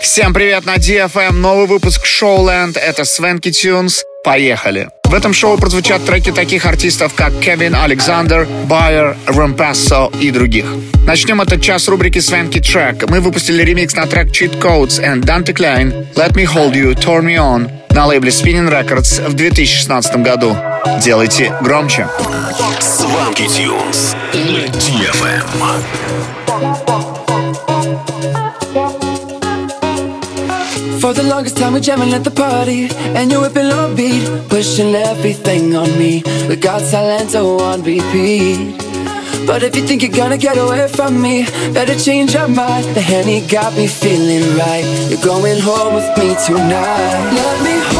Всем привет на DFM, новый выпуск Showland, это Свенки Тюнс. Поехали! В этом шоу прозвучат треки таких артистов, как Кевин Александр, Байер, Рампассо и других. Начнем этот час рубрики Свенки Трек. Мы выпустили ремикс на трек Cheat Codes and Dante Klein Let Me Hold You, Turn Me On на лейбле Spinning Records в 2016 году. Делайте громче. Сванки Тюнс на DFM. For the longest time we're jamming at the party. And you're whipping on beat Pushing everything on me. We got Silento oh, on repeat. But if you think you're gonna get away from me Better change your mind. The Henny got me feeling right. You're going home with me tonight. Let me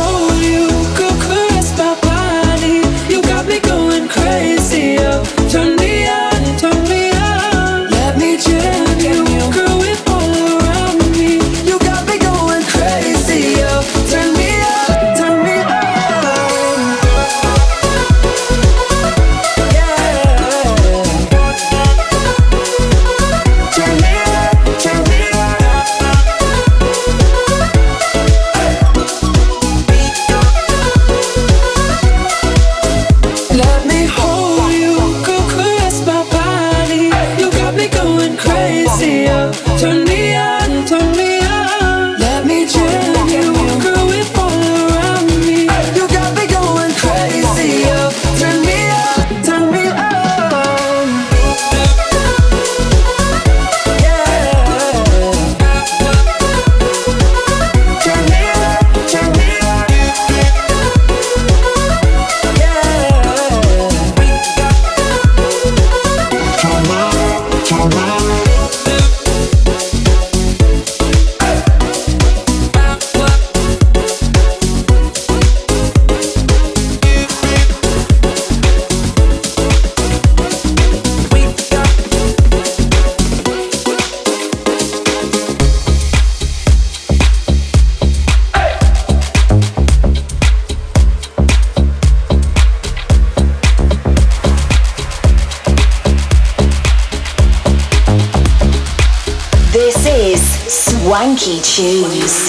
Swanky Tunes.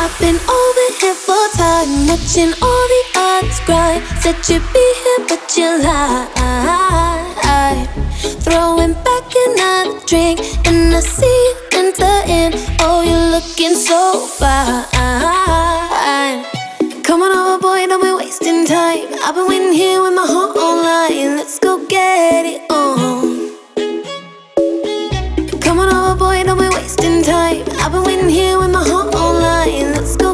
I've been over here for time, watching all the others grind. Said you'd be here, but you lied. Throwing back another drink, and I see you enter in. Oh, you're looking so fine. Come on over, boy, don't be wasting time. I've been waiting here with my heart online. Let's go get it on. Be wasting time. I've been waiting here with my heart online. Let's go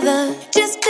together. Just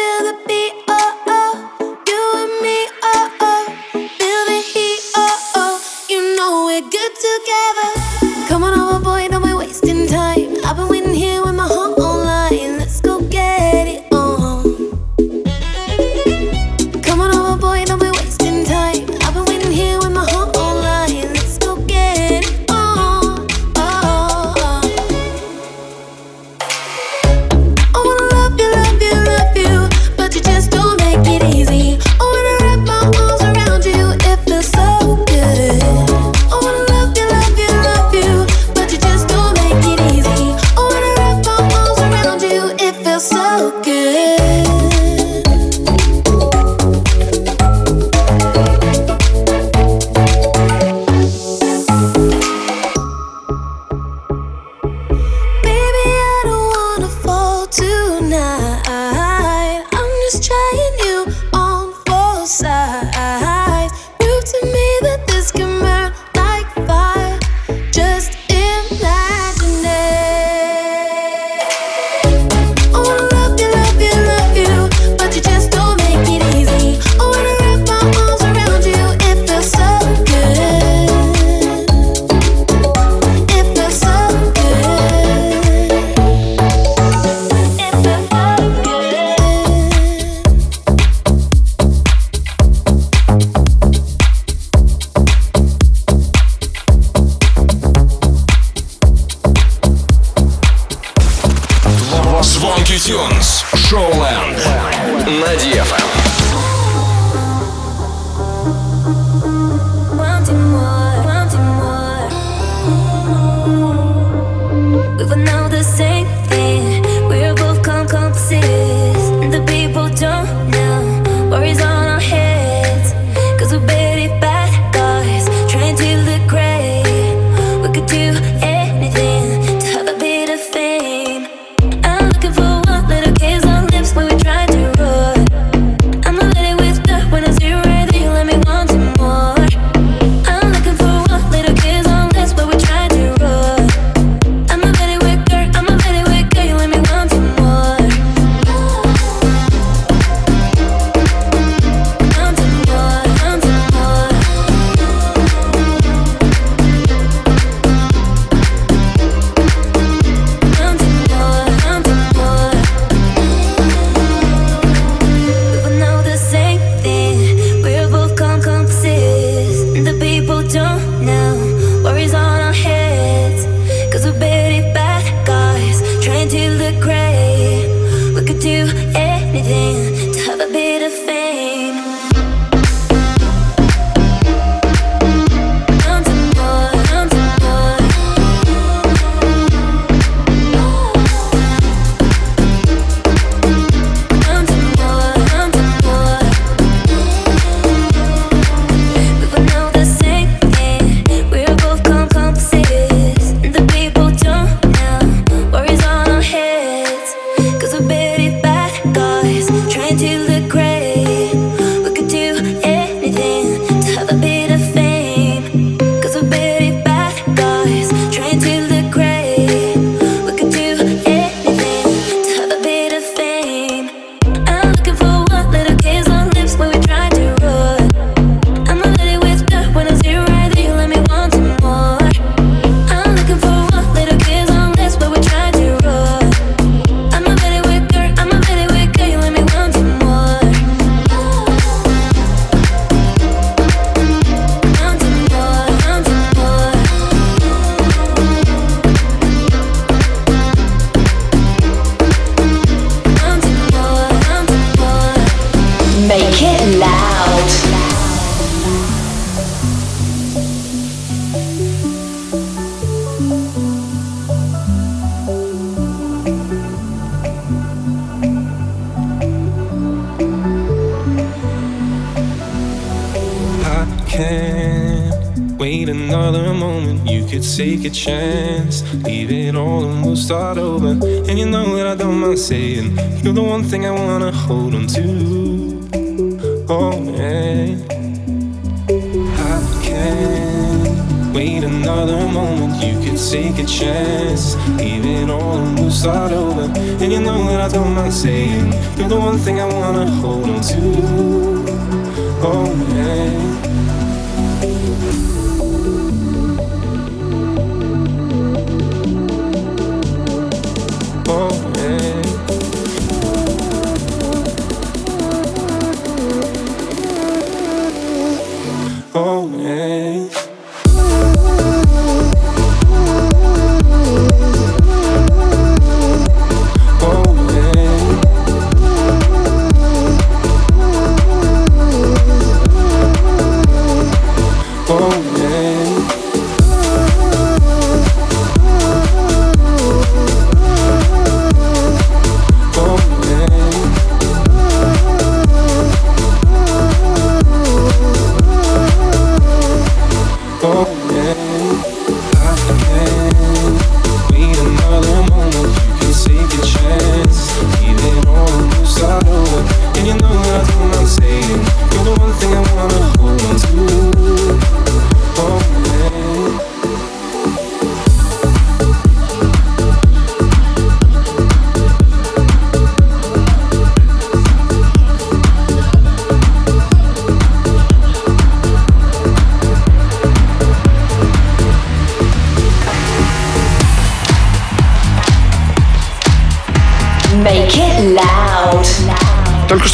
take a chance. Leave it all and we'll start over. And you know that I don't mind saying, you're the one thing I wanna hold on to. Oh man, I can't wait another moment. You could take a chance. Leave it all and we'll start over. And you know that I don't mind saying, you're the one thing I wanna hold on to. Oh man.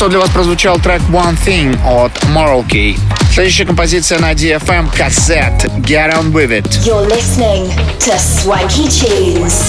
Что для вас прозвучал трек One Thing от Moral Key. Следующая композиция на DFM кассет Get On With It. You're listening to Swanky Tunes.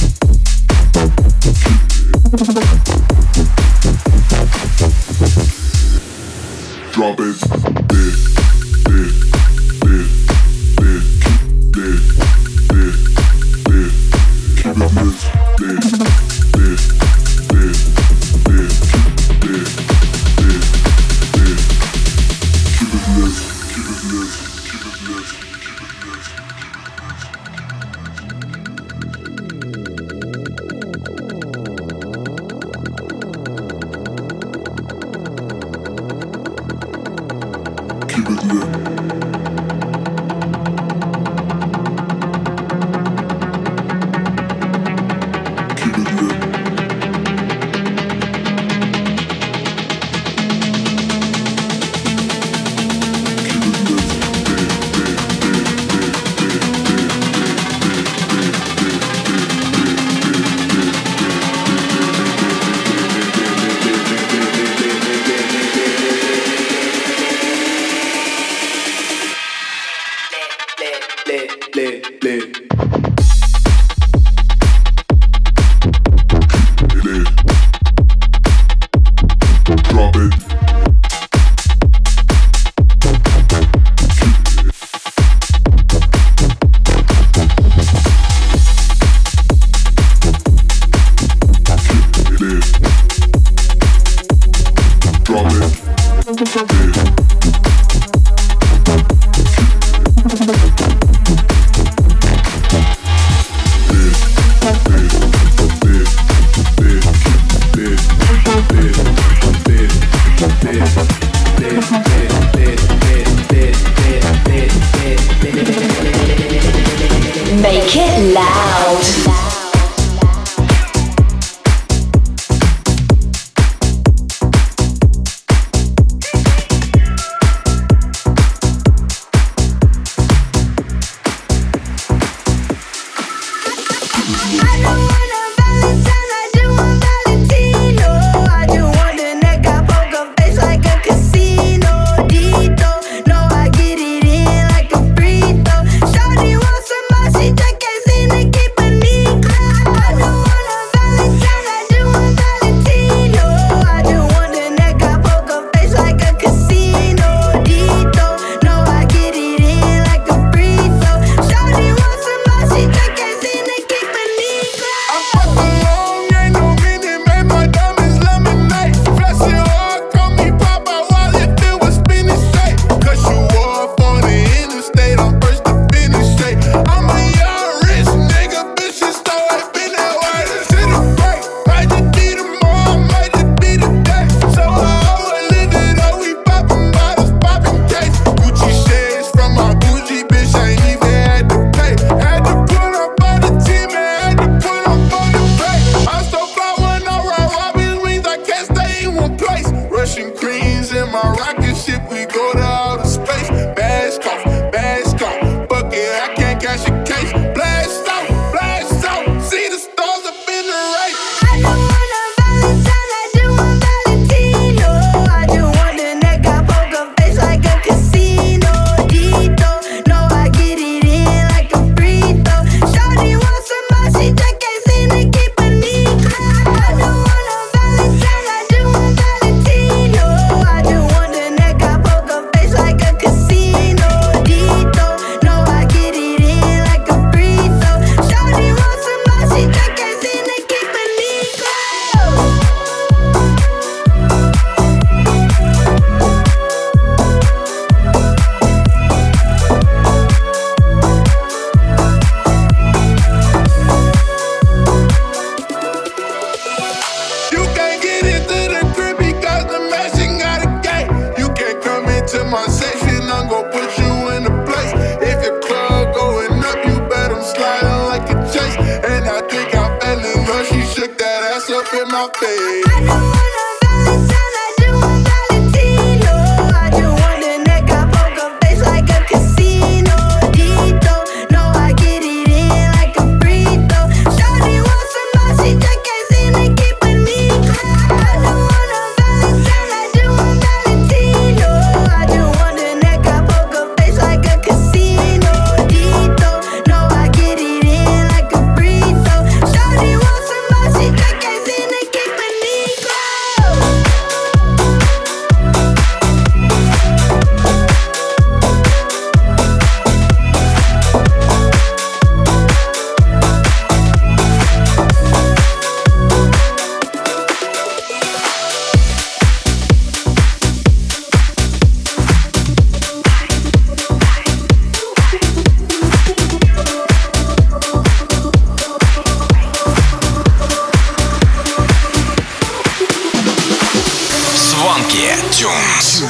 Yeah, Tunes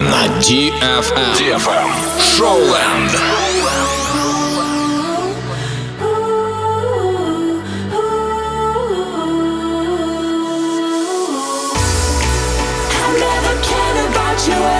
на DFM. DFM. Showland. You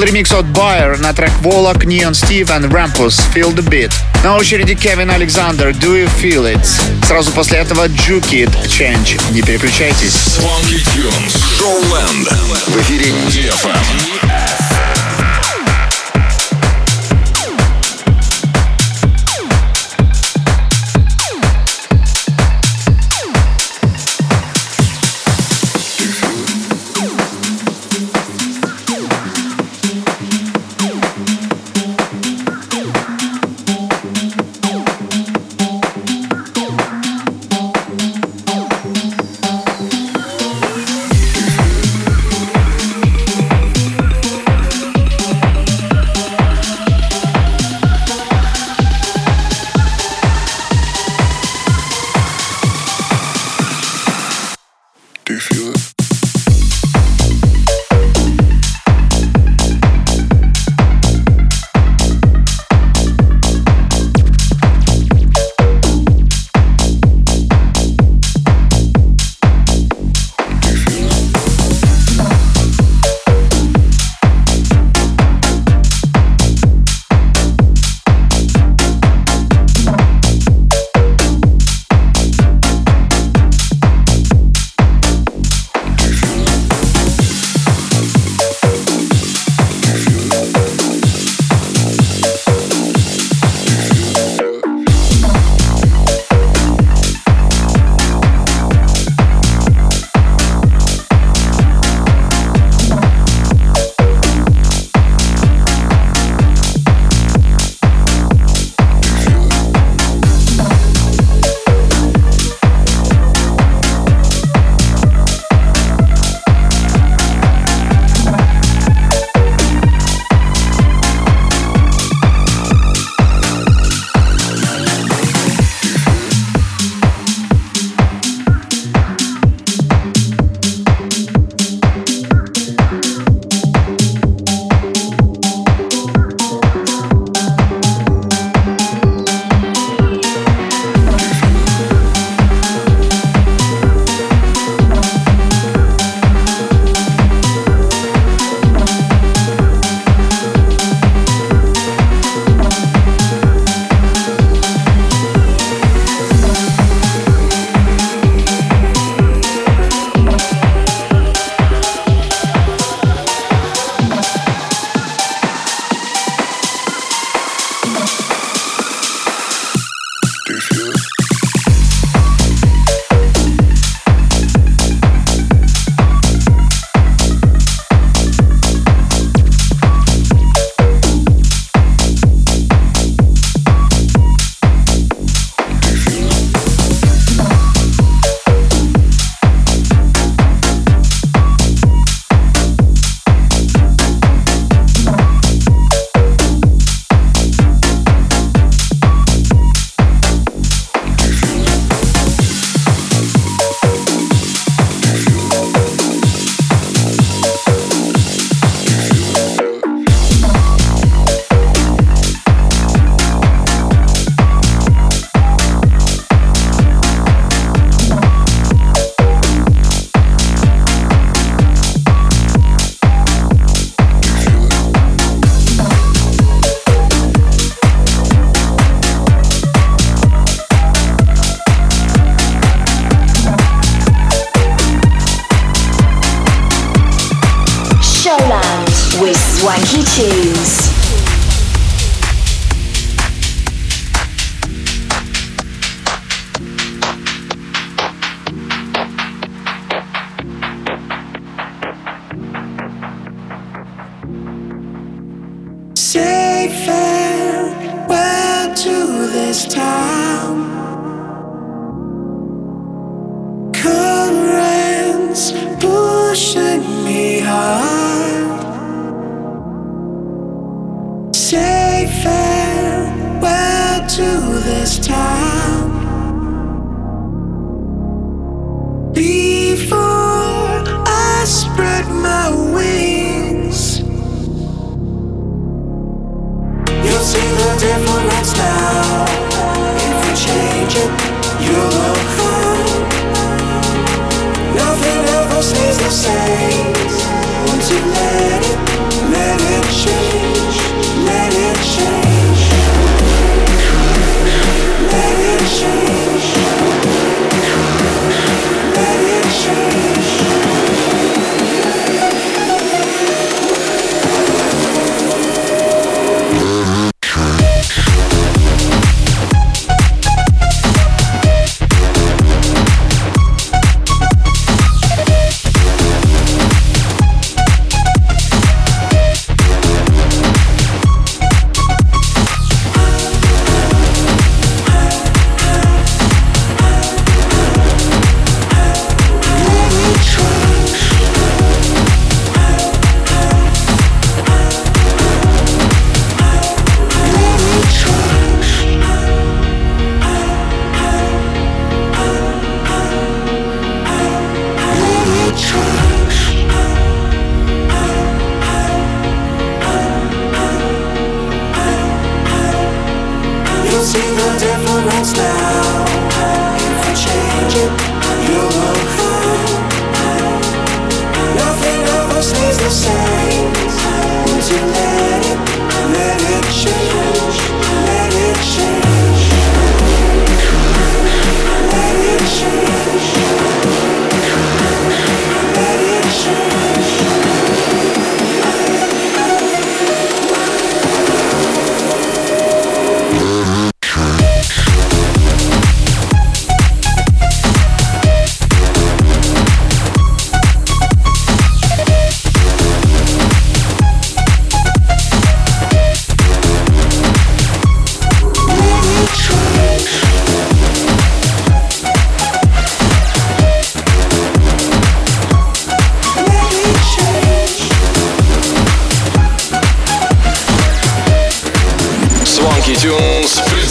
был ремикс от Bayer на трек Волок, Neon Steve и Rampus Feel the Beat. На очереди Кевин Александр Do You Feel It? Сразу после этого Jukid Change. Не переключайтесь. Swanky Tunes. Showland. В эфире DFM.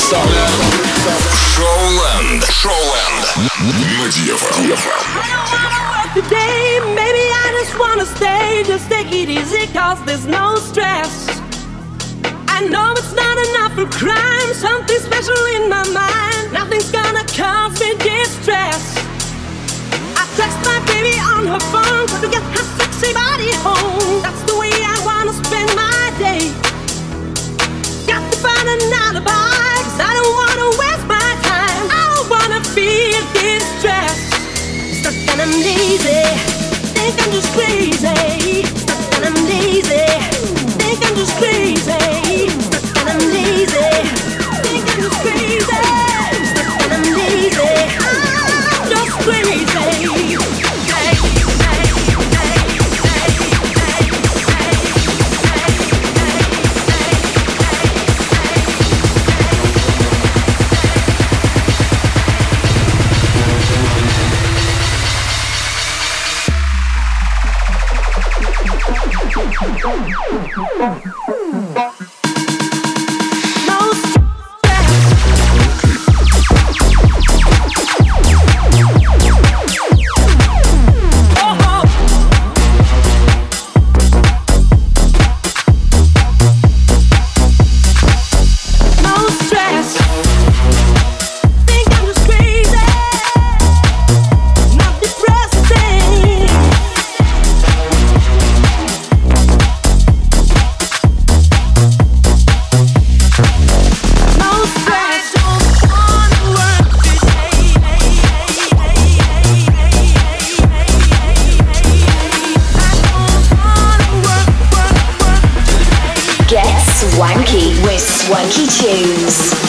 Шоуленд. Шоуленд. На DFM. Today, maybe I just wanna stay, just take it easy, there's no stress. I know it's not enough for crime, something special in my mind, nothing's gonna cause me distress. I text my baby on her phone, try to get her sexy body home, that's the way I wanna spend my day. Got to find another body waste my time. I don't wanna feel this stress. Stuck and I'm lazy. Think I'm just crazy. Stuck and I'm lazy. Think I'm just crazy. Stuck and I'm lazy. Think I'm just crazy. Stuck and I'm lazy. Just crazy. With Swanky Tunes.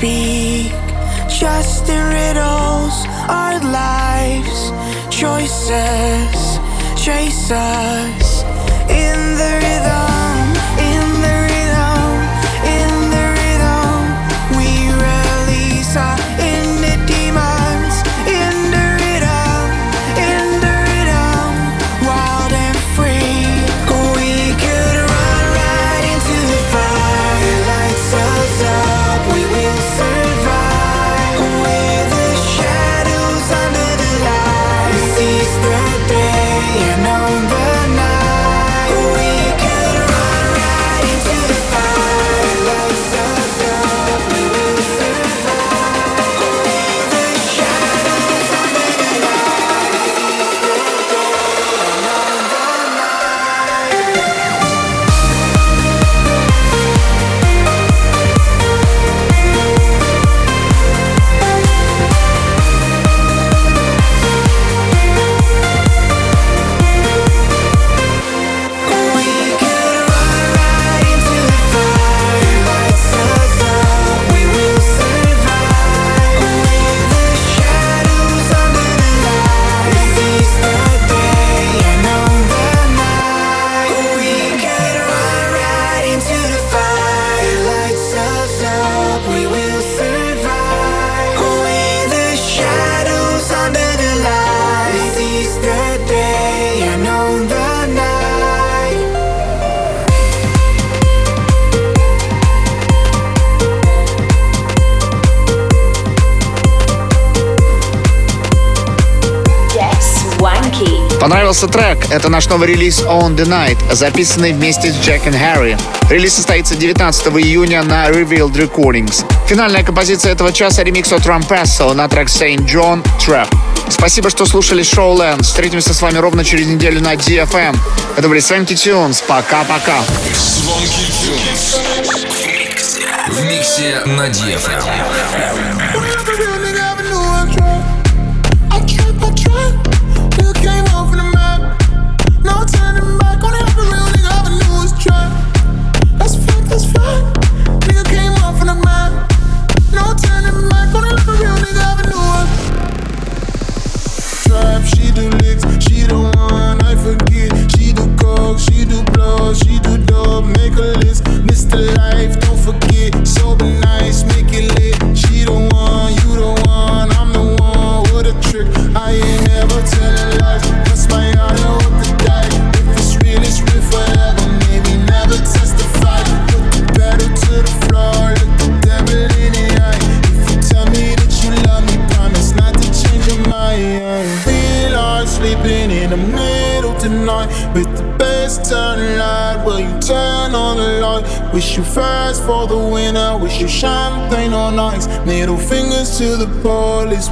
We Понравился трек? Это наш новый релиз On The Night, записанный вместе с Джек и Харри. Релиз состоится 19 июня на Revealed Recordings. Финальная композиция этого часа — ремикс от Рампессо на трек Saint John Trap. Спасибо, что слушали шоу Лэнд. Встретимся с вами ровно через неделю на DFM. Это были Swanky Tunes. Пока-пока. В миксе на DFM. you first for the winner. Wish you champagne on ice. Middle fingers to the police.